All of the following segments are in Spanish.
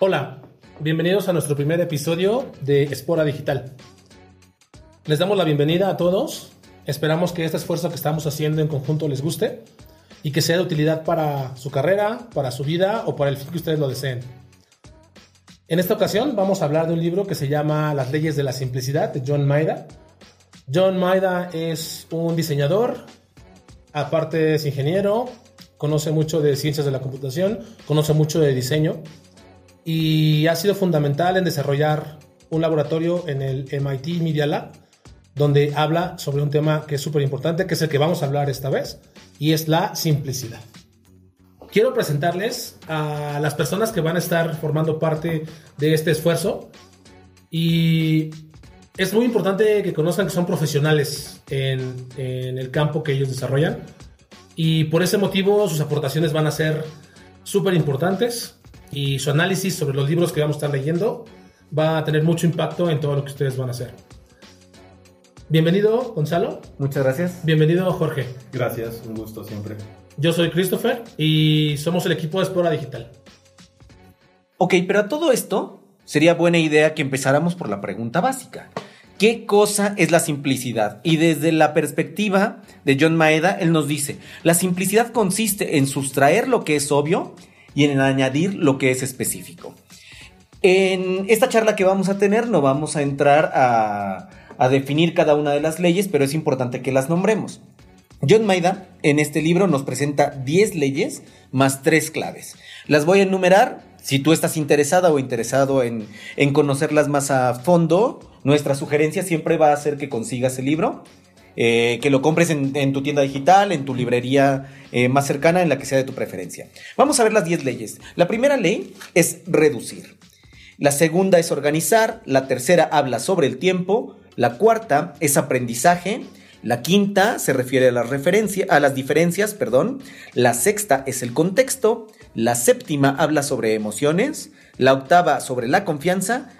Hola, bienvenidos a nuestro primer episodio de Espora Digital. Les damos la bienvenida a todos. Esperamos que este esfuerzo que estamos haciendo en conjunto les guste y que sea de utilidad para su carrera, para su vida o para el fin que ustedes lo deseen. En esta ocasión vamos a hablar de un libro que se llama Las leyes de la simplicidad de John Maida. John Maida es un diseñador, aparte es ingeniero, conoce mucho de ciencias de la computación, conoce mucho de diseño y ha sido fundamental en desarrollar un laboratorio en el MIT Media Lab, donde habla sobre un tema que es súper importante, que es el que vamos a hablar esta vez, y es la simplicidad. Quiero presentarles a las personas que van a estar formando parte de este esfuerzo y es muy importante que conozcan que son profesionales en, el campo que ellos desarrollan y por ese motivo sus aportaciones van a ser súper importantes y su análisis sobre los libros que vamos a estar leyendo va a tener mucho impacto en todo lo que ustedes van a hacer. Bienvenido, Gonzalo. Muchas gracias. Bienvenido, Jorge. Gracias, un gusto siempre. Yo soy Christopher y somos el equipo de Espora Digital. Ok, pero a todo esto sería buena idea que empezáramos por la pregunta básica. ¿Qué cosa es la simplicidad? Y desde la perspectiva de John Maeda, él nos dice, la simplicidad consiste en sustraer lo que es obvio y en añadir lo que es específico. En esta charla que vamos a tener no vamos a entrar a, a definir cada una de las leyes, pero es importante que las nombremos. John Maida en este libro nos presenta 10 leyes más 3 claves. Las voy a enumerar. Si tú estás interesada o interesado en, en conocerlas más a fondo, nuestra sugerencia siempre va a ser que consigas el libro eh, que lo compres en, tu tienda digital, en tu librería eh, más cercana, en la que sea de tu preferencia. Vamos a ver las 10 leyes. La primera ley es reducir. La segunda es organizar. La tercera habla sobre el tiempo. La cuarta es aprendizaje. La quinta se refiere a, la referencia, a las diferencias, perdón. La sexta es el contexto. La séptima habla sobre emociones. La octava sobre la confianza.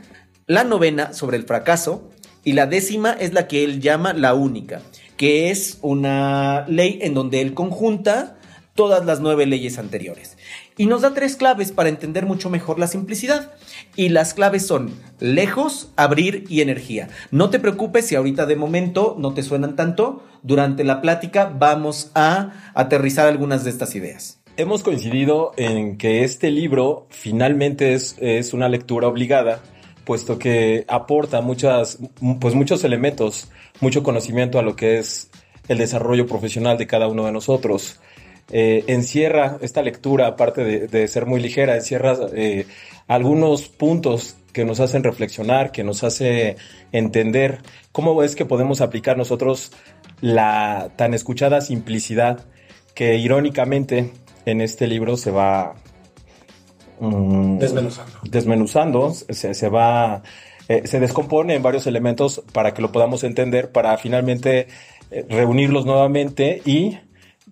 La novena sobre el fracaso y la décima es la que él llama la única, que es una ley en donde él conjunta todas las nueve leyes anteriores. Y nos da tres claves para entender mucho mejor la simplicidad. Y las claves son lejos, abrir y energía. No te preocupes si ahorita de momento no te suenan tanto. Durante la plática vamos a aterrizar algunas de estas ideas. Hemos coincidido en que este libro finalmente es, es una lectura obligada puesto que aporta muchas, pues muchos elementos, mucho conocimiento a lo que es el desarrollo profesional de cada uno de nosotros. Eh, encierra esta lectura, aparte de, ser muy ligera, encierra eh, algunos puntos que nos hacen reflexionar, que nos hace entender cómo es que podemos aplicar nosotros la tan escuchada simplicidad que irónicamente en este libro se va Mm, desmenuzando. Desmenuzando, se, se va, eh, se descompone en varios elementos para que lo podamos entender, para finalmente eh, reunirlos nuevamente y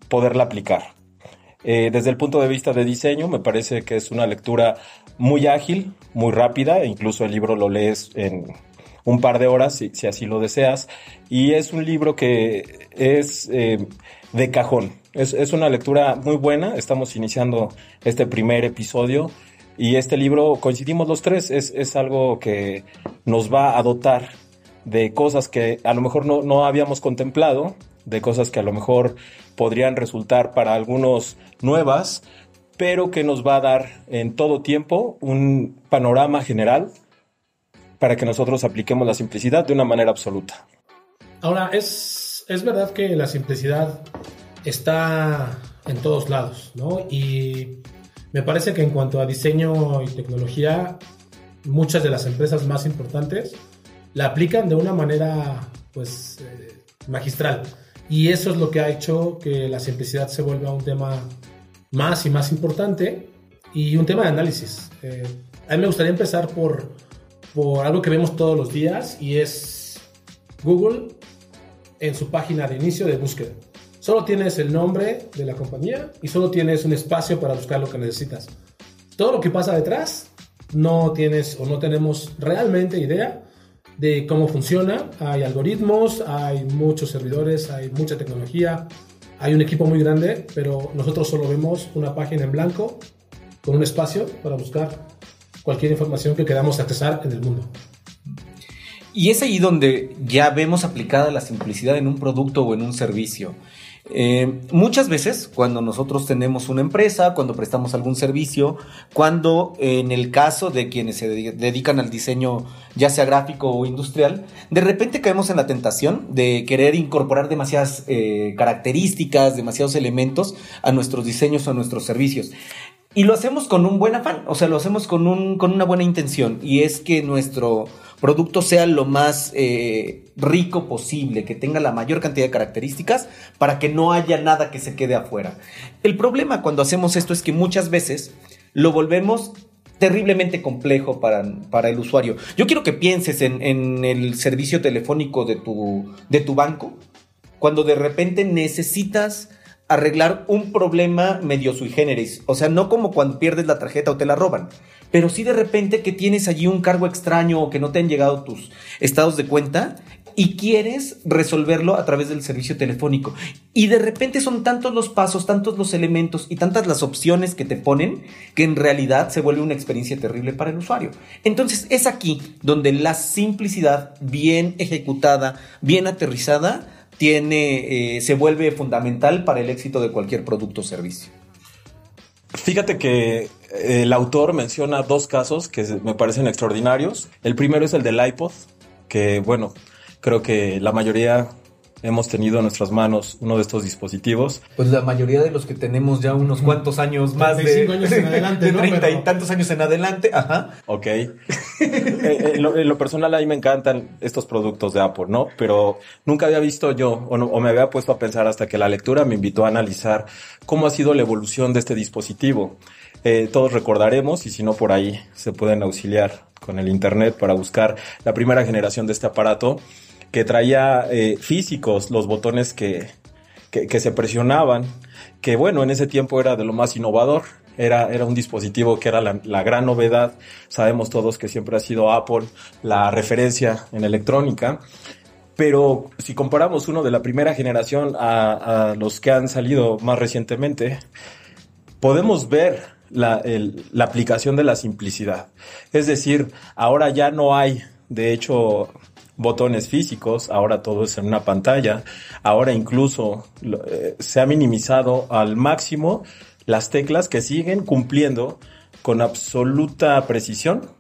poderla aplicar. Eh, desde el punto de vista de diseño, me parece que es una lectura muy ágil, muy rápida, incluso el libro lo lees en un par de horas, si, si así lo deseas, y es un libro que es de cajón, es, es, una lectura muy buena. Estamos iniciando este primer episodio y este libro, coincidimos los tres, es, es algo que nos va a dotar de cosas que a lo mejor no, no habíamos contemplado, de cosas que a lo mejor podrían resultar para algunos nuevas, pero que nos va a dar en todo tiempo un panorama general para que nosotros apliquemos la simplicidad de una manera absoluta. Ahora, es, es verdad que la simplicidad está en todos lados, ¿no? Y me parece que en cuanto a diseño y tecnología, muchas de las empresas más importantes la aplican de una manera, pues, eh, magistral. Y eso es lo que ha hecho que la simplicidad se vuelva un tema más y más importante y un tema de análisis. Eh, a mí me gustaría empezar por, por algo que vemos todos los días y es Google en su página de inicio de búsqueda. Solo tienes el nombre de la compañía y solo tienes un espacio para buscar lo que necesitas. Todo lo que pasa detrás no tienes o no tenemos realmente idea de cómo funciona. Hay algoritmos, hay muchos servidores, hay mucha tecnología, hay un equipo muy grande, pero nosotros solo vemos una página en blanco con un espacio para buscar cualquier información que queramos accesar en el mundo. Y es ahí donde ya vemos aplicada la simplicidad en un producto o en un servicio. Eh, muchas veces cuando nosotros tenemos una empresa, cuando prestamos algún servicio, cuando en el caso de quienes se dedican al diseño ya sea gráfico o industrial, de repente caemos en la tentación de querer incorporar demasiadas eh, características, demasiados elementos a nuestros diseños o a nuestros servicios. Y lo hacemos con un buen afán, o sea, lo hacemos con, un, con una buena intención, y es que nuestro producto sea lo más eh, rico posible, que tenga la mayor cantidad de características para que no haya nada que se quede afuera. El problema cuando hacemos esto es que muchas veces lo volvemos terriblemente complejo para, para el usuario. Yo quiero que pienses en, en el servicio telefónico de tu, de tu banco, cuando de repente necesitas arreglar un problema medio sui generis. O sea, no como cuando pierdes la tarjeta o te la roban, pero sí de repente que tienes allí un cargo extraño o que no te han llegado tus estados de cuenta y quieres resolverlo a través del servicio telefónico. Y de repente son tantos los pasos, tantos los elementos y tantas las opciones que te ponen que en realidad se vuelve una experiencia terrible para el usuario. Entonces es aquí donde la simplicidad bien ejecutada, bien aterrizada, tiene, eh, se vuelve fundamental para el éxito de cualquier producto o servicio. Fíjate que el autor menciona dos casos que me parecen extraordinarios. El primero es el del iPod, que bueno, creo que la mayoría hemos tenido en nuestras manos uno de estos dispositivos. Pues la mayoría de los que tenemos ya unos cuantos años más de, años en adelante, de 30 y tantos años en adelante, ajá. Ok. Eh, en, lo, personal a mí me encantan estos productos de Apple, ¿no? Pero nunca había visto yo o, me había puesto a pensar hasta que la lectura me invitó a analizar cómo ha sido la evolución de este dispositivo. Eh, todos recordaremos, y si no por ahí se pueden auxiliar con el Internet para buscar la primera generación de este aparato que traía eh, físicos los botones que, que, se presionaban, que bueno, en ese tiempo era de lo más innovador. Era, era un dispositivo que era la, gran novedad. Sabemos todos que siempre ha sido Apple la referencia en electrónica. Pero si comparamos uno de la primera generación a los que han salido más recientemente, podemos ver la, aplicación de la simplicidad. Es decir, ahora ya no hay, de hecho, botones físicos, ahora todo es en una pantalla, ahora incluso eh, se ha minimizado al máximo las teclas que siguen cumpliendo con absoluta precisión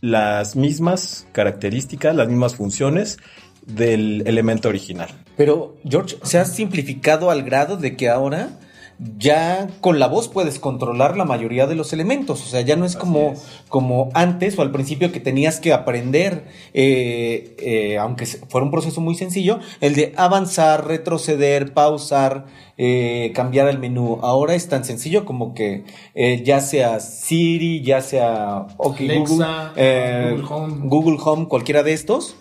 las mismas características, las mismas funciones del elemento original. Pero, George, se ha simplificado al grado de que ahora ya con la voz puedes controlar la mayoría de los elementos. O sea, ya no es como, como antes o al principio que tenías que aprender, eh, eh, aunque fuera un proceso muy sencillo, el de avanzar, retroceder, pausar, eh, cambiar el menú. Ahora es tan sencillo como que ya sea Siri, ya sea Google, Home. Google Home, cualquiera de estos,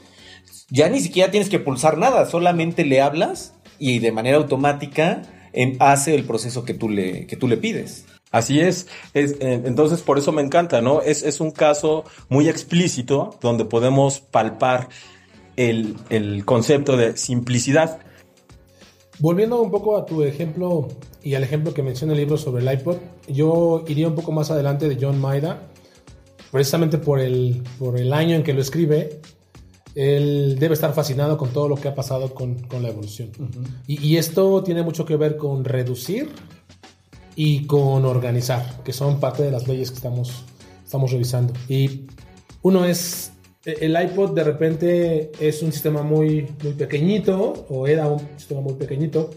ya ni siquiera tienes que pulsar nada, solamente le hablas y de manera automática hace el proceso que tú le, que tú le pides. Así es. es eh, entonces, por eso me encanta, ¿no? Es, es, un caso muy explícito donde podemos palpar el, el concepto de simplicidad. Volviendo un poco a tu ejemplo y al ejemplo que menciona el libro sobre el iPod, yo iría un poco más adelante de John Maida, precisamente por el, por el año en que lo escribe, él debe estar fascinado con todo lo que ha pasado con, con la evolución. y, y, esto tiene mucho que ver con reducir y con organizar, que son parte de las leyes que estamos, estamos revisando. Y uno es, e, el iPod de repente es un sistema muy, muy pequeñito, o era un sistema muy pequeñito,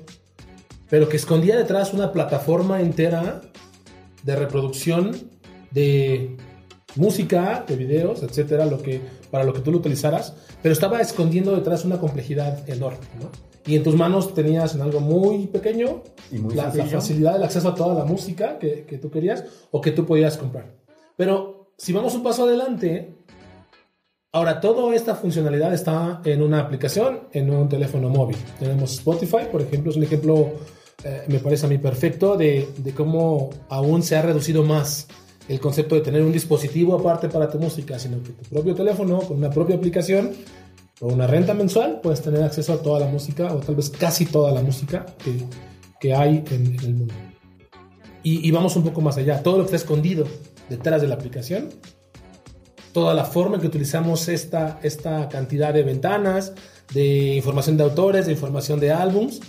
pero que escondía detrás una plataforma entera de reproducción de música, de videos, etcétera, lo que, para lo que tú lo utilizaras, pero estaba escondiendo detrás una complejidad enorme, ¿no? Y en tus manos tenías en algo muy pequeño y muy la, la, facilidad del acceso a toda la música que, que, tú querías o que tú podías comprar. Pero si vamos un paso adelante, ahora toda esta funcionalidad está en una aplicación, en un teléfono móvil. Tenemos Spotify, por ejemplo, es un ejemplo, eh, me parece a mí perfecto, de, de cómo aún se ha reducido más el concepto de tener un dispositivo aparte para tu música, sino que tu propio teléfono, con una propia aplicación o una renta mensual, puedes tener acceso a toda la música o tal vez casi toda la música que, que hay en, el mundo. Y, y, vamos un poco más allá. Todo lo que está escondido detrás de la aplicación toda la forma en que utilizamos esta, esta cantidad de ventanas, de información de autores, de información de álbums.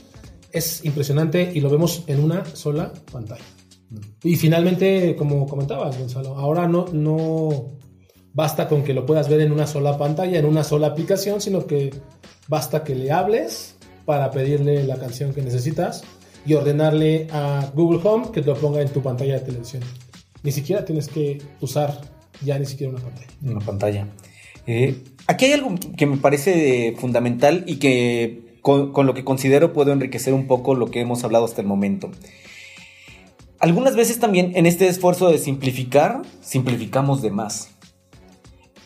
Es impresionante y lo vemos en una sola pantalla. Y finalmente, como comentabas, Gonzalo, ahora no, no basta con que lo puedas ver en una sola pantalla, en una sola aplicación, sino que basta que le hables para pedirle la canción que necesitas y ordenarle a Google Home que te lo ponga en tu pantalla de televisión. Ni siquiera tienes que usar ya ni siquiera una pantalla. Una pantalla. Eh, aquí hay algo que me parece fundamental y que con, con, lo que considero puedo enriquecer un poco lo que hemos hablado hasta el momento. Algunas veces también en este esfuerzo de simplificar, simplificamos de más.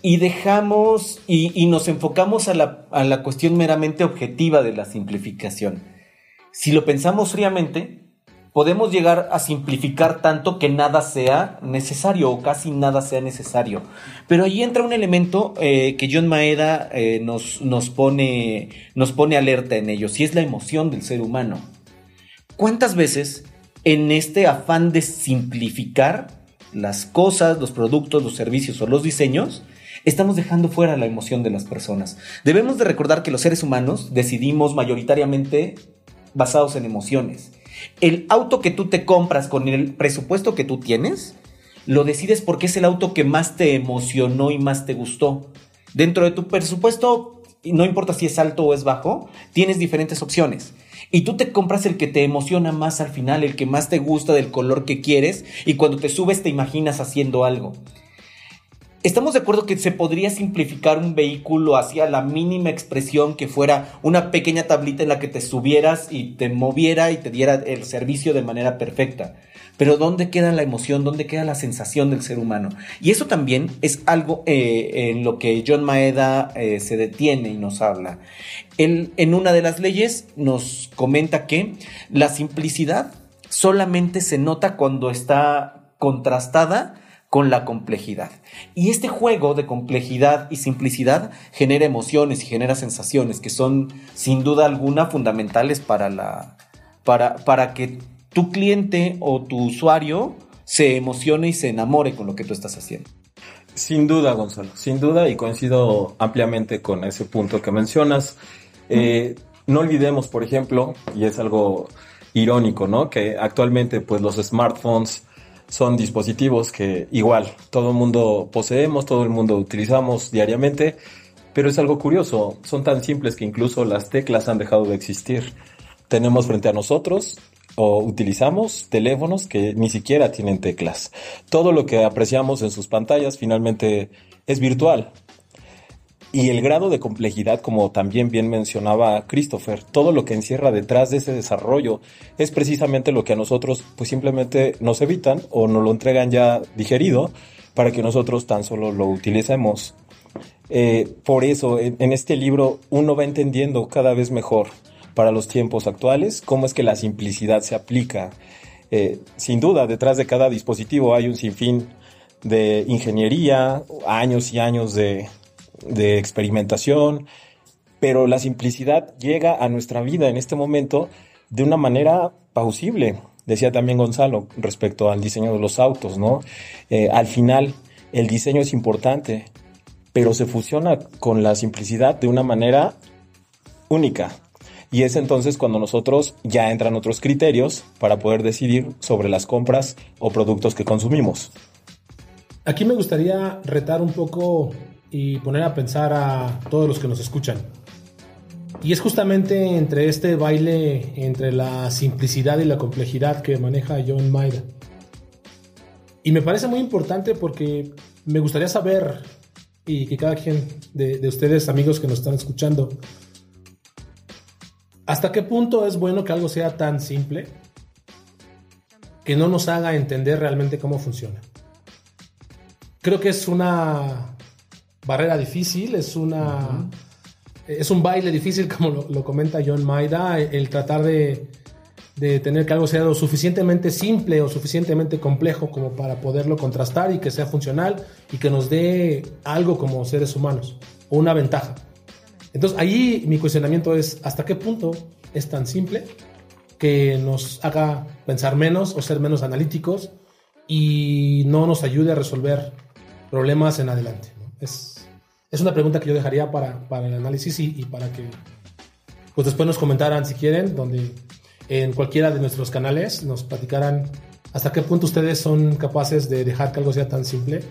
Y dejamos y, nos enfocamos a la, a la cuestión meramente objetiva de la simplificación. Si lo pensamos fríamente, podemos llegar a simplificar tanto que nada sea necesario o casi nada sea necesario. Pero ahí entra un elemento eh, que John Maeda eh, nos, nos, pone, nos pone alerta en ello, y es la emoción del ser humano. ¿Cuántas veces en este afán de simplificar las cosas, los productos, los servicios o los diseños, estamos dejando fuera la emoción de las personas? Debemos de recordar que los seres humanos decidimos mayoritariamente basados en emociones. El auto que tú te compras con el presupuesto que tú tienes, lo decides porque es el auto que más te emocionó y más te gustó. Dentro de tu presupuesto, no importa si es alto o es bajo, tienes diferentes opciones. Y tú te compras el que te emociona más al final, el que más te gusta del color que quieres, y cuando te subes te imaginas haciendo algo. ¿Estamos de acuerdo que se podría simplificar un vehículo hacia la mínima expresión que fuera una pequeña tablita en la que te subieras y te moviera y te diera el servicio de manera perfecta? Pero ¿dónde queda la emoción? ¿Dónde queda la sensación del ser humano? Y eso también es algo eh, en lo que John Maeda eh, se detiene y nos habla. Él, en una de las leyes nos comenta que la simplicidad solamente se nota cuando está contrastada con la complejidad. Y este juego de complejidad y simplicidad genera emociones y genera sensaciones que son sin duda alguna fundamentales para la para, para que tu cliente o tu usuario se emocione y se enamore con lo que tú estás haciendo. Sin duda, Gonzalo, sin duda, y coincido ampliamente con ese punto que mencionas. Eh, no olvidemos, por ejemplo, y es algo irónico, ¿no? Que actualmente, pues los smartphones son dispositivos que igual todo el mundo poseemos, todo el mundo utilizamos diariamente, pero es algo curioso, son tan simples que incluso las teclas han dejado de existir. Tenemos frente a nosotros o utilizamos teléfonos que ni siquiera tienen teclas. Todo lo que apreciamos en sus pantallas finalmente es virtual. Y el grado de complejidad, como también bien mencionaba Christopher, todo lo que encierra detrás de ese desarrollo es precisamente lo que a nosotros pues simplemente nos evitan o nos lo entregan ya digerido para que nosotros tan solo lo utilicemos. Eh, por eso en, en este libro uno va entendiendo cada vez mejor para los tiempos actuales cómo es que la simplicidad se aplica. Eh, sin duda, detrás de cada dispositivo hay un sinfín de ingeniería, años y años de, experimentación, pero la simplicidad llega a nuestra vida en este momento de una manera pausible. Decía también Gonzalo respecto al diseño de los autos, ¿no? Eh, al final, el diseño es importante, pero se fusiona con la simplicidad de una manera única. Y es entonces cuando nosotros ya entran otros criterios para poder decidir sobre las compras o productos que consumimos. Aquí me gustaría retar un poco y poner a pensar a todos los que nos escuchan. Y es justamente entre este baile, entre la simplicidad y la complejidad que maneja John Maida. Y me parece muy importante porque me gustaría saber, y que cada quien de, de ustedes, amigos que nos están escuchando, ¿hasta qué punto es bueno que algo sea tan simple que no nos haga entender realmente cómo funciona? Creo que es una barrera difícil, es una... Uh -huh. Es un baile difícil, como lo, lo, comenta John Maida, el tratar de, de tener que algo sea lo suficientemente simple o suficientemente complejo como para poderlo contrastar y que sea funcional y que nos dé algo como seres humanos o una ventaja. Entonces ahí mi cuestionamiento es hasta qué punto es tan simple que nos haga pensar menos o ser menos analíticos y no nos ayude a resolver problemas en adelante. Es, es una pregunta que yo dejaría para, para el análisis y, y para que pues después nos comentaran si quieren, donde en cualquiera de nuestros canales nos platicaran hasta qué punto ustedes son capaces de dejar que algo sea tan simple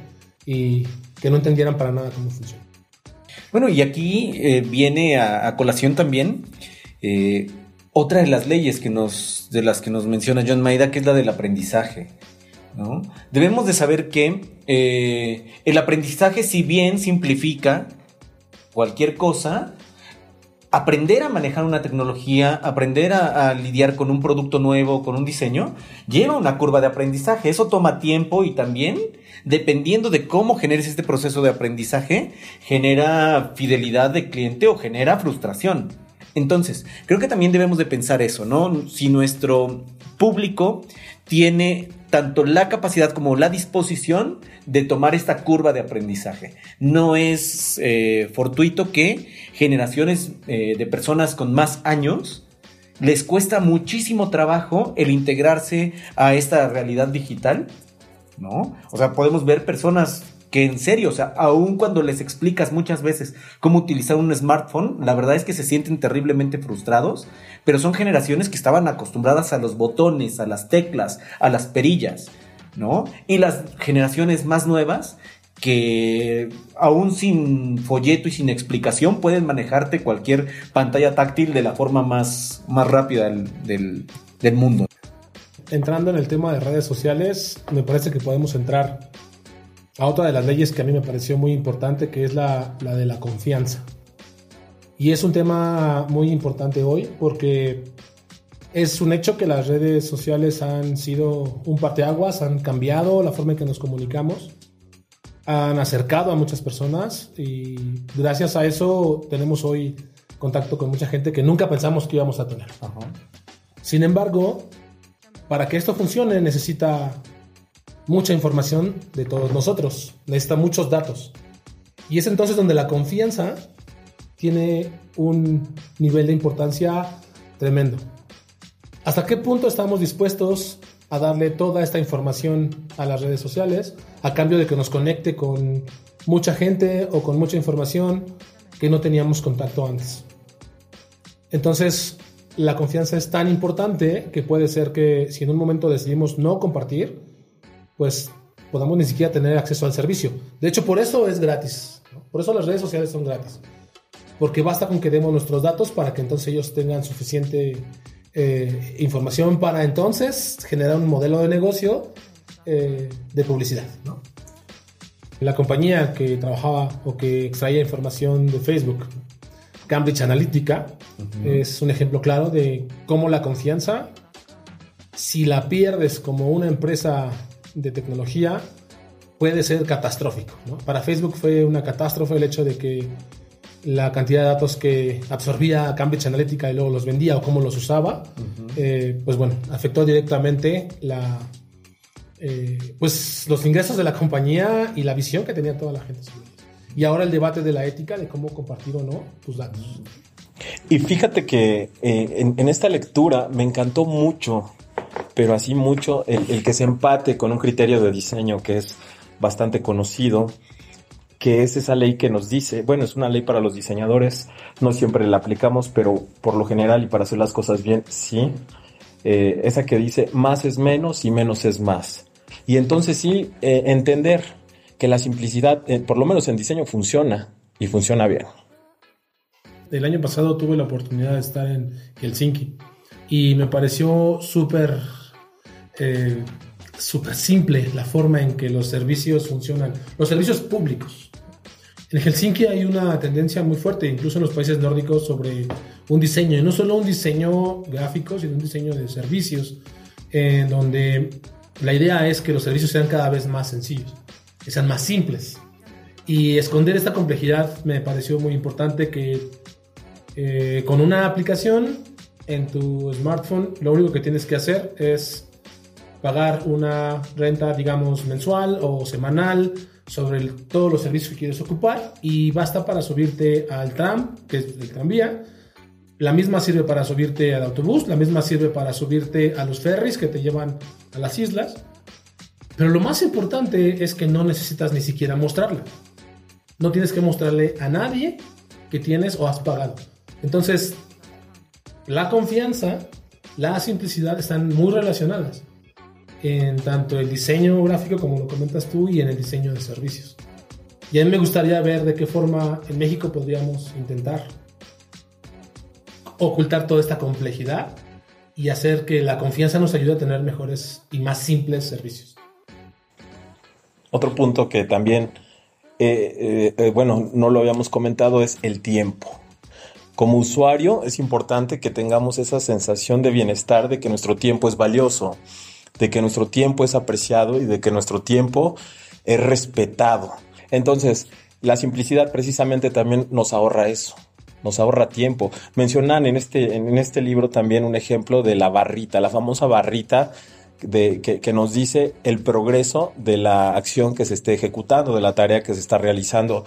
y que no entendieran para nada cómo funciona. Bueno, y aquí eh, viene a, colación también eh, otra de las leyes que nos, de las que nos menciona John Maida, que es la del aprendizaje. ¿no? Debemos de saber que eh, el aprendizaje, si bien simplifica cualquier cosa, aprender a manejar una tecnología, aprender a, lidiar con un producto nuevo, con un diseño, lleva una curva de aprendizaje. Eso toma tiempo y también, dependiendo de cómo generes este proceso de aprendizaje, genera fidelidad de cliente o genera frustración. Entonces, creo que también debemos de pensar eso, ¿no? Si nuestro público tiene tanto la capacidad como la disposición de tomar esta curva de aprendizaje. No es eh, fortuito que generaciones eh, de personas con más años les cuesta muchísimo trabajo el integrarse a esta realidad digital, ¿no? O sea, podemos ver personas que en serio, o sea, aun cuando les explicas muchas veces cómo utilizar un smartphone, la verdad es que se sienten terriblemente frustrados, pero son generaciones que estaban acostumbradas a los botones, a las teclas, a las perillas, ¿no? Y las generaciones más nuevas que aún sin folleto y sin explicación pueden manejarte cualquier pantalla táctil de la forma más, más rápida del, del, del mundo. Entrando en el tema de redes sociales, me parece que podemos entrar a otra de las leyes que a mí me pareció muy importante, que es la, la, de la confianza. Y es un tema muy importante hoy porque es un hecho que las redes sociales han sido un parteaguas, han cambiado la forma en que nos comunicamos, han acercado a muchas personas y gracias a eso tenemos hoy contacto con mucha gente que nunca pensamos que íbamos a tener. Ajá. Sin embargo, para que esto funcione necesita mucha información de todos nosotros, necesita muchos datos. Y es entonces donde la confianza tiene un nivel de importancia tremendo. ¿Hasta qué punto estamos dispuestos a darle toda esta información a las redes sociales a cambio de que nos conecte con mucha gente o con mucha información que no teníamos contacto antes? Entonces, la confianza es tan importante que puede ser que si en un momento decidimos no compartir, pues podamos ni siquiera tener acceso al servicio. De hecho, por eso es gratis. ¿no? Por eso las redes sociales son gratis. Porque basta con que demos nuestros datos para que entonces ellos tengan suficiente eh, información para entonces generar un modelo de negocio eh, de publicidad. ¿no? La compañía que trabajaba o que extraía información de Facebook, Cambridge Analytica, uh -huh. es un ejemplo claro de cómo la confianza, si la pierdes como una empresa de tecnología puede ser catastrófico. ¿no? Para Facebook fue una catástrofe el hecho de que la cantidad de datos que absorbía Cambridge Analytica y luego los vendía o cómo los usaba, uh -huh. eh, pues bueno, afectó directamente la, eh, pues los ingresos de la compañía y la visión que tenía toda la gente Y ahora el debate de la ética de cómo compartir o no tus datos. Y fíjate que eh, en, en esta lectura me encantó mucho pero así mucho el, el, que se empate con un criterio de diseño que es bastante conocido, que es esa ley que nos dice, bueno, es una ley para los diseñadores, no siempre la aplicamos, pero por lo general y para hacer las cosas bien, sí, eh, esa que dice más es menos y menos es más. Y entonces sí, eh, entender que la simplicidad, eh, por lo menos en diseño, funciona y funciona bien. El año pasado tuve la oportunidad de estar en Helsinki y me pareció súper eh, súper simple la forma en que los servicios funcionan, los servicios públicos. En Helsinki hay una tendencia muy fuerte, incluso en los países nórdicos, sobre un diseño, y no solo un diseño gráfico, sino un diseño de servicios, en donde la idea es que los servicios sean cada vez más sencillos, que sean más simples. Y esconder esta complejidad me pareció muy importante que eh, con una aplicación en tu smartphone lo único que tienes que hacer es pagar una renta, digamos, mensual o semanal sobre el, todos los servicios que quieres ocupar y basta para subirte al tram, que es el tranvía. La misma sirve para subirte al autobús, la misma sirve para subirte a los ferries que te llevan a las islas. Pero lo más importante es que no necesitas ni siquiera mostrarla. no tienes que mostrarle a nadie que tienes o has pagado. Entonces, la confianza, la simplicidad están muy relacionadas en tanto el diseño gráfico, como lo comentas tú, y en el diseño de servicios. Y a mí me gustaría ver de qué forma en México podríamos intentar ocultar toda esta complejidad y hacer que la confianza nos ayude a tener mejores y más simples servicios. Otro punto que también, eh, eh, eh, bueno, no lo habíamos comentado es el tiempo. Como usuario es importante que tengamos esa sensación de bienestar, de que nuestro tiempo es valioso, de que nuestro tiempo es apreciado y de que nuestro tiempo es respetado. Entonces, la simplicidad precisamente también nos ahorra eso, nos ahorra tiempo. Mencionan en este, en este libro también un ejemplo de la barrita, la famosa barrita de, que, que, nos dice el progreso de la acción que se esté ejecutando, de la tarea que se está realizando.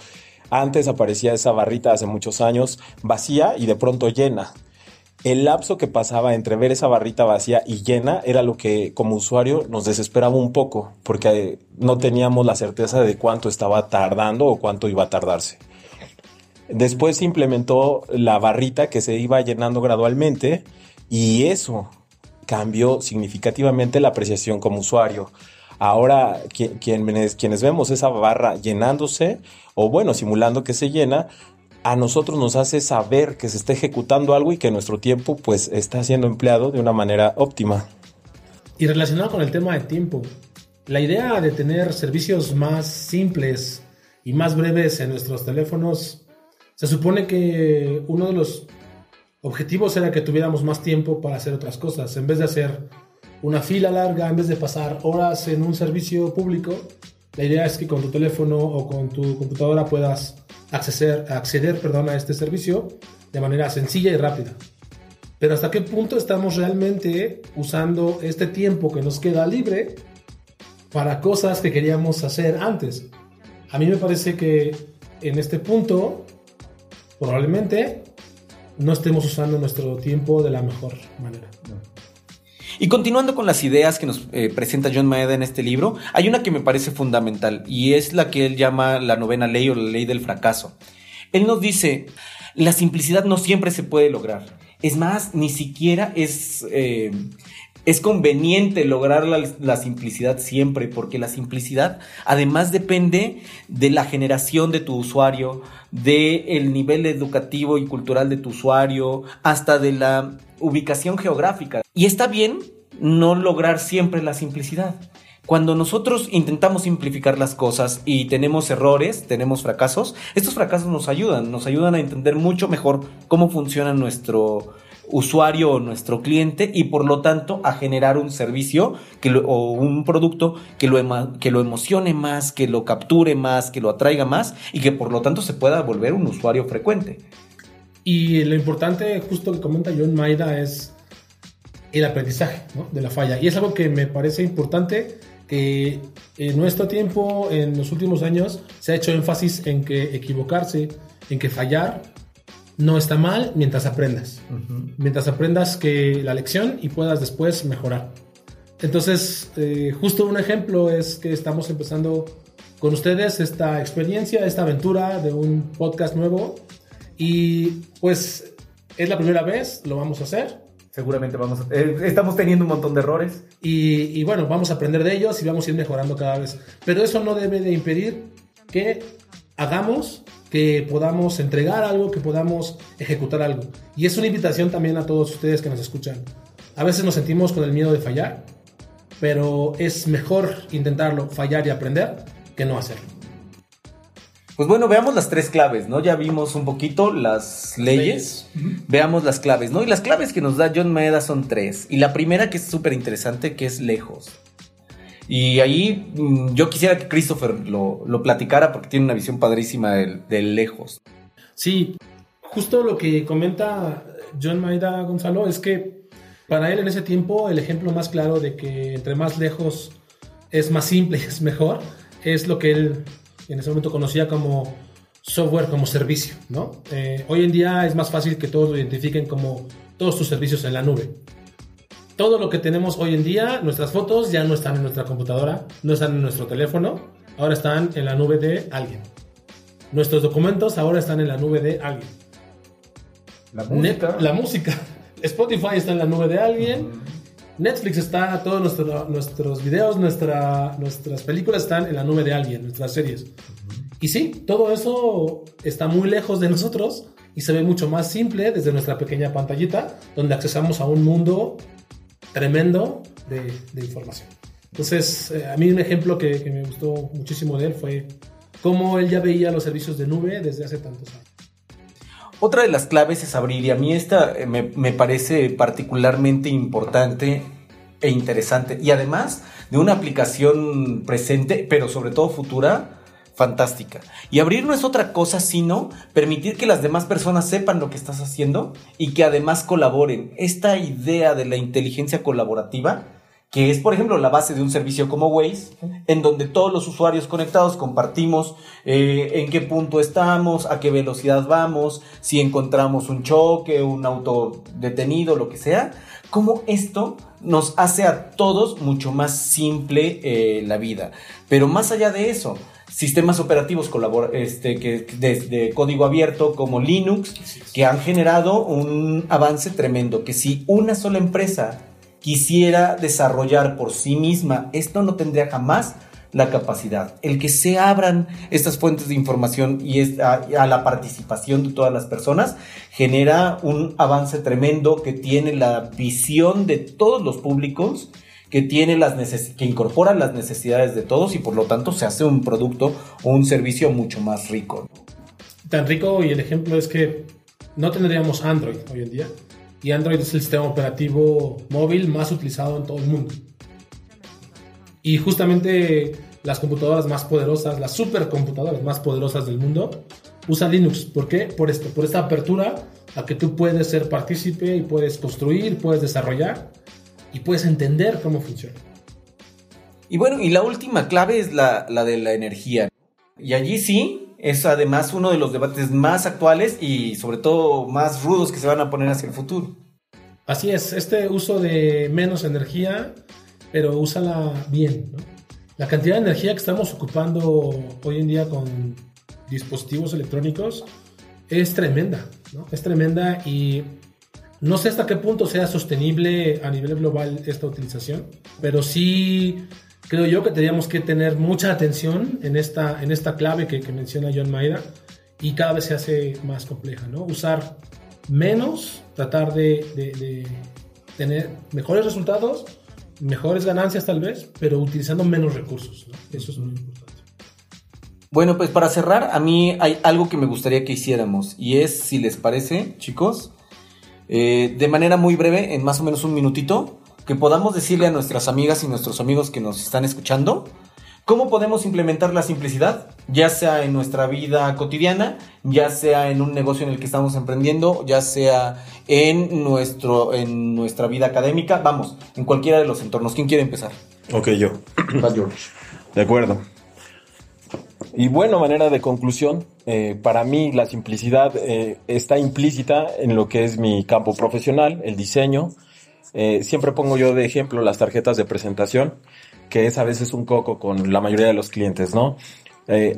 Antes aparecía esa barrita hace muchos años vacía y de pronto llena el lapso que pasaba entre ver esa barrita vacía y llena era lo que como usuario nos desesperaba un poco, porque eh, no teníamos la certeza de cuánto estaba tardando o cuánto iba a tardarse. Después se implementó la barrita que se iba llenando gradualmente y eso cambió significativamente la apreciación como usuario. Ahora, quienes, quienes vemos esa barra llenándose, o bueno, simulando que se llena, a nosotros nos hace saber que se está ejecutando algo y que nuestro tiempo pues está siendo empleado de una manera óptima. Y relacionado con el tema de tiempo, la idea de tener servicios más simples y más breves en nuestros teléfonos, se supone que uno de los objetivos era que tuviéramos más tiempo para hacer otras cosas. En vez de hacer una fila larga, en vez de pasar horas en un servicio público, la idea es que con tu teléfono o con tu computadora puedas acceder, acceder perdón, a este servicio de manera sencilla y rápida. Pero hasta qué punto estamos realmente usando este tiempo que nos queda libre para cosas que queríamos hacer antes. A mí me parece que en este punto probablemente no estemos usando nuestro tiempo de la mejor manera. Y continuando con las ideas que nos eh, presenta John Maeda en este libro, hay una que me parece fundamental y es la que él llama la novena ley o la ley del fracaso. Él nos dice, la simplicidad no siempre se puede lograr. Es más, ni siquiera es, eh, es conveniente lograr la, simplicidad siempre, porque la simplicidad además depende de la generación de tu usuario, del nivel educativo y cultural de tu usuario, hasta de la ubicación geográfica. Y está bien no lograr siempre la simplicidad. Cuando nosotros intentamos simplificar las cosas y tenemos errores, tenemos fracasos, estos fracasos nos ayudan, nos ayudan a entender mucho mejor cómo funciona nuestro usuario o nuestro cliente y por lo tanto a generar un servicio que o un producto que lo, que lo emocione más, que lo capture más, que lo atraiga más y que por lo tanto se pueda volver un usuario frecuente. Y lo importante, justo que comenta John Maida, es el aprendizaje de la falla. Y es algo que me parece importante que en nuestro tiempo, en los últimos años, se ha hecho énfasis en que equivocarse, en que fallar, no está mal mientras aprendas. Mientras aprendas que la lección y puedas después mejorar. Entonces, eh, justo un ejemplo es que estamos empezando con ustedes esta experiencia, esta aventura de un podcast nuevo y pues es la primera vez, lo vamos a hacer. Seguramente vamos a, eh, estamos teniendo un montón de errores. Y, bueno, vamos a aprender de ellos y vamos a ir mejorando cada vez. Pero eso no debe de impedir que hagamos, que podamos entregar algo, que podamos ejecutar algo. Y es una invitación también a todos ustedes que nos escuchan. A veces nos sentimos con el miedo de fallar, pero es mejor intentarlo, fallar y aprender que no hacerlo. Pues bueno, veamos las tres claves, ¿no? Ya vimos un poquito las leyes. Veamos las claves, ¿no? Y las claves que nos da John Maeda son tres. Y la primera que es súper interesante, que es lejos. Y ahí mm, yo quisiera que Christopher lo, platicara porque tiene una visión padrísima del, lejos. Sí, justo lo que comenta John Maeda Gonzalo es que para él en ese tiempo el ejemplo más claro de que entre más lejos es más simple es mejor es lo que él en ese momento conocía como software como servicio, ¿no? Eh, hoy en día es más fácil que todos lo identifiquen como todos tus servicios en la nube. Todo lo que tenemos hoy en día, nuestras fotos ya no están en nuestra computadora, no están en nuestro teléfono, ahora están en la nube de alguien. Nuestros documentos ahora están en la nube de alguien. La Net- la música. Spotify está en la nube de alguien. Netflix está, todos nuestro- nuestros videos, nuestra, nuestras películas están en la nube de alguien, nuestras series. Y sí, todo eso está muy lejos de nosotros y se ve mucho más simple desde nuestra pequeña pantallita, donde accesamos a un mundo tremendo de, de información. Entonces, eh, a mí un ejemplo que, que me gustó muchísimo de él fue cómo él ya veía los servicios de nube desde hace tantos años. Otra de las claves es abrir, y a mí esta eh, me, me parece particularmente importante e interesante, y además de una aplicación presente, pero sobre todo futura, fantástica. Y abrir no es otra cosa sino permitir que las demás personas sepan lo que estás haciendo y que además colaboren. Esta idea de la inteligencia colaborativa, que es por ejemplo la base de un servicio como Waze, en donde todos los usuarios conectados compartimos eh, en qué punto estamos, a qué velocidad vamos, si encontramos un choque, un auto detenido, lo que sea, cómo esto nos hace a todos mucho más simple eh, la vida. Pero más allá de eso, sistemas operativos colabor este, que, desde código abierto como Linux, que han generado un avance tremendo, que si una sola empresa quisiera desarrollar por sí misma, esto no tendría jamás la capacidad. El que se abran estas fuentes de información y es- a, a la participación de todas las personas genera un avance tremendo que tiene la visión de todos los públicos, que tiene las que incorpora las necesidades de todos y por lo tanto se hace un producto o un servicio mucho más rico. tan rico y el ejemplo es que no tendríamos Android hoy en día. Y Android es el sistema operativo móvil más utilizado en todo el mundo. Y justamente las computadoras más poderosas, las supercomputadoras más poderosas del mundo, usan Linux. ¿Por qué? Por esto, por esta apertura a que tú puedes ser partícipe y puedes construir, puedes desarrollar y puedes entender cómo funciona. Y bueno, y la última clave es la, la de la energía. Y allí sí, es además uno de los debates más actuales y sobre todo más rudos que se van a poner hacia el futuro. Así es, este uso de menos energía, pero úsala bien. ¿no? La cantidad de energía que estamos ocupando hoy en día con dispositivos electrónicos es tremenda, ¿no? Es tremenda y no sé hasta qué punto sea sostenible a nivel global esta utilización, pero sí creo yo que tendríamos que tener mucha atención en esta, en esta clave que, que menciona John Maeda y cada vez se hace más compleja, ¿no? Usar menos, tratar de, de- de tener mejores resultados, mejores ganancias tal vez, pero utilizando menos recursos, ¿no? Eso es muy importante. Bueno, pues para cerrar, a mí hay algo que me gustaría que hiciéramos y es, si les parece, chicos, eh, de manera muy breve, en más o menos un minutito, que podamos decirle a nuestras amigas y nuestros amigos que nos están escuchando cómo podemos implementar la simplicidad, ya sea en nuestra vida cotidiana, ya sea en un negocio en el que estamos emprendiendo, ya sea en, nuestro, en nuestra vida académica, vamos, en cualquiera de los entornos. ¿Quién quiere empezar? Ok, yo. George. De acuerdo. Y bueno, manera de conclusión, eh, para mí la simplicidad eh, está implícita en lo que es mi campo profesional, el diseño. Eh, siempre pongo yo de ejemplo las tarjetas de presentación, que es a veces un coco con la mayoría de los clientes, ¿no?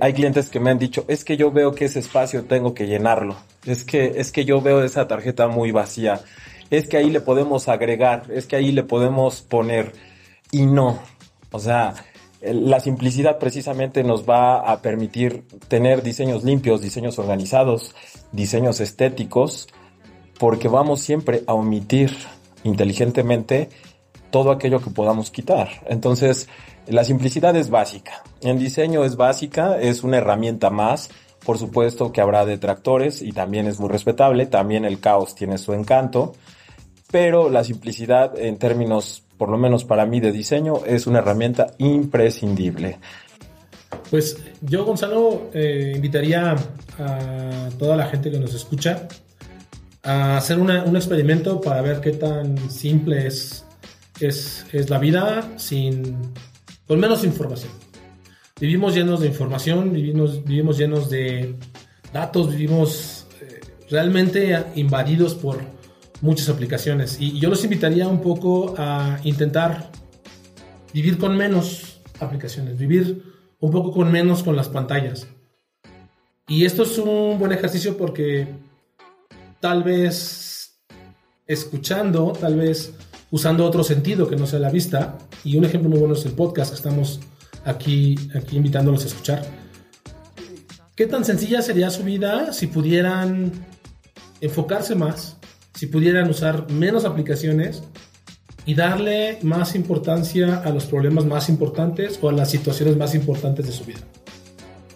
Hay clientes que me han dicho, es que yo veo que ese espacio tengo que llenarlo, es que, es que yo veo esa tarjeta muy vacía, es que ahí le podemos agregar, es que ahí le podemos poner, y no, o sea, la simplicidad precisamente nos va a permitir tener diseños limpios, diseños organizados, diseños estéticos, porque vamos siempre a omitir inteligentemente todo aquello que podamos quitar. Entonces, la simplicidad es básica. En diseño es básica, es una herramienta más. Por supuesto que habrá detractores y también es muy respetable. También el caos tiene su encanto. Pero la simplicidad en términos, por lo menos para mí de diseño, es una herramienta imprescindible. Pues yo, Gonzalo, eh, invitaría a toda la gente que nos escucha a hacer un experimento para ver qué tan simple es, es, es la vida sin, con menos información. Vivimos llenos de información, vivimos, vivimos llenos de datos, vivimos eh, realmente invadidos por muchas aplicaciones. Y, yo los invitaría un poco a intentar vivir con menos aplicaciones, vivir un poco con menos con las pantallas. Y esto es un buen ejercicio porque tal vez escuchando, tal vez usando otro sentido que no sea la vista, y un ejemplo muy bueno es el podcast que estamos aquí, aquí invitándolos a escuchar. ¿Qué tan sencilla sería su vida si pudieran enfocarse más, si pudieran usar menos aplicaciones y darle más importancia a los problemas más importantes o a las situaciones más importantes de su vida?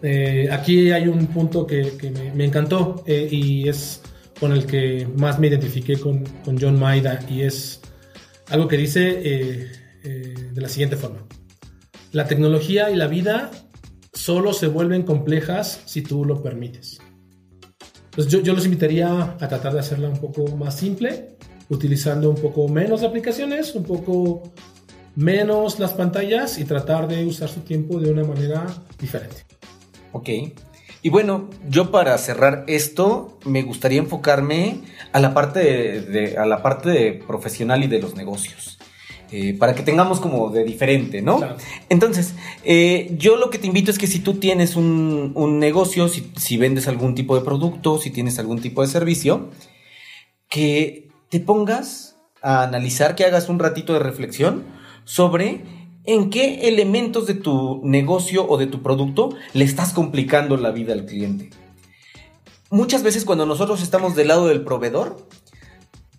Eh, aquí hay un punto que, me, encantó eh, y es con el que más me identifiqué con, con John Maida y es algo que dice eh, de la siguiente forma. La tecnología y la vida solo se vuelven complejas si tú lo permites. Entonces yo, los invitaría a tratar de hacerla un poco más simple, utilizando un poco menos aplicaciones, un poco menos las pantallas y tratar de usar su tiempo de una manera diferente. Ok. Y bueno, yo para cerrar esto, me gustaría enfocarme a la parte de, a la parte profesional y de los negocios. Eh, para que tengamos como de diferente, ¿no? Entonces, eh, yo lo que te invito es que si tú tienes un, negocio, si, si, vendes algún tipo de producto, si tienes algún tipo de servicio, que te pongas a analizar, que hagas un ratito de reflexión sobre en qué elementos de tu negocio o de tu producto le estás complicando la vida al cliente. Muchas veces cuando nosotros estamos del lado del proveedor,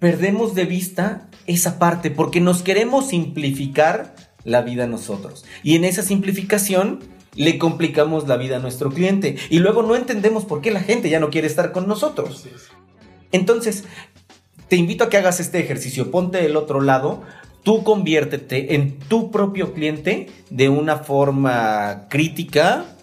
perdemos de vista esa parte porque nos queremos simplificar la vida a nosotros. Y en esa simplificación le complicamos la vida a nuestro cliente y luego no entendemos por qué la gente ya no quiere estar con nosotros. Entonces, te invito a que hagas este ejercicio, ponte del otro lado, tú conviértete en tu propio cliente de una forma crítica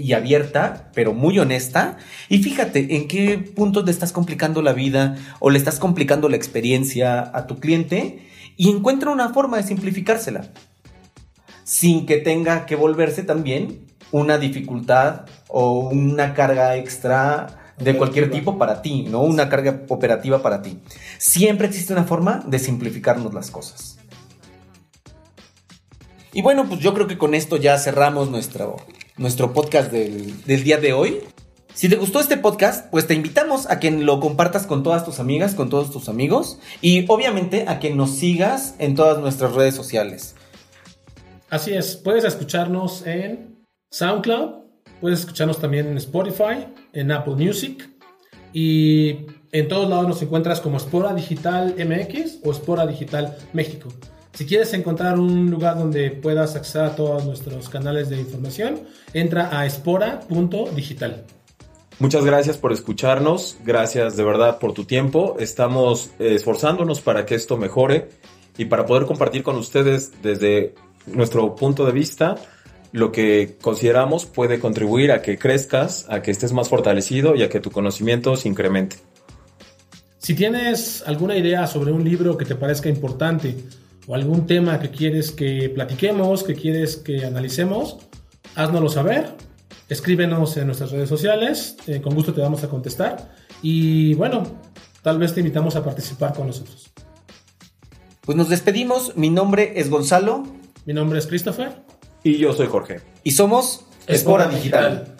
y abierta, pero muy honesta. Y fíjate en qué puntos le estás complicando la vida o le estás complicando la experiencia a tu cliente y encuentra una forma de simplificársela sin que tenga que volverse también una dificultad o una carga extra de cualquier tipo para ti, ¿no? Una carga operativa para ti. Siempre existe una forma de simplificarnos las cosas. Y bueno, pues yo creo que con esto ya cerramos nuestro, nuestro podcast del, del día de hoy. Si te gustó este podcast, pues te invitamos a que lo compartas con todas tus amigas, con todos tus amigos y obviamente a que nos sigas en todas nuestras redes sociales. Así es, puedes escucharnos en SoundCloud, Puedes escucharnos también en Spotify, en Apple Music y en todos lados nos encuentras como Espora Digital MX o Espora Digital México. Si quieres encontrar un lugar donde puedas acceder a todos nuestros canales de información, entra a espora.digital. Muchas gracias por escucharnos, gracias de verdad por tu tiempo. Estamos esforzándonos para que esto mejore y para poder compartir con ustedes desde nuestro punto de vista lo que consideramos puede contribuir a que crezcas, a que estés más fortalecido y a que tu conocimiento se incremente. Si tienes alguna idea sobre un libro que te parezca importante o algún tema que quieres que platiquemos, que quieres que analicemos, háznoslo saber. Escríbenos en nuestras redes sociales, eh, con gusto te vamos a contestar. Y bueno, tal vez te invitamos a participar con nosotros. Pues nos despedimos. Mi nombre es Gonzalo. Mi nombre es Christopher. Y yo soy Jorge. Y somos Espora Digital.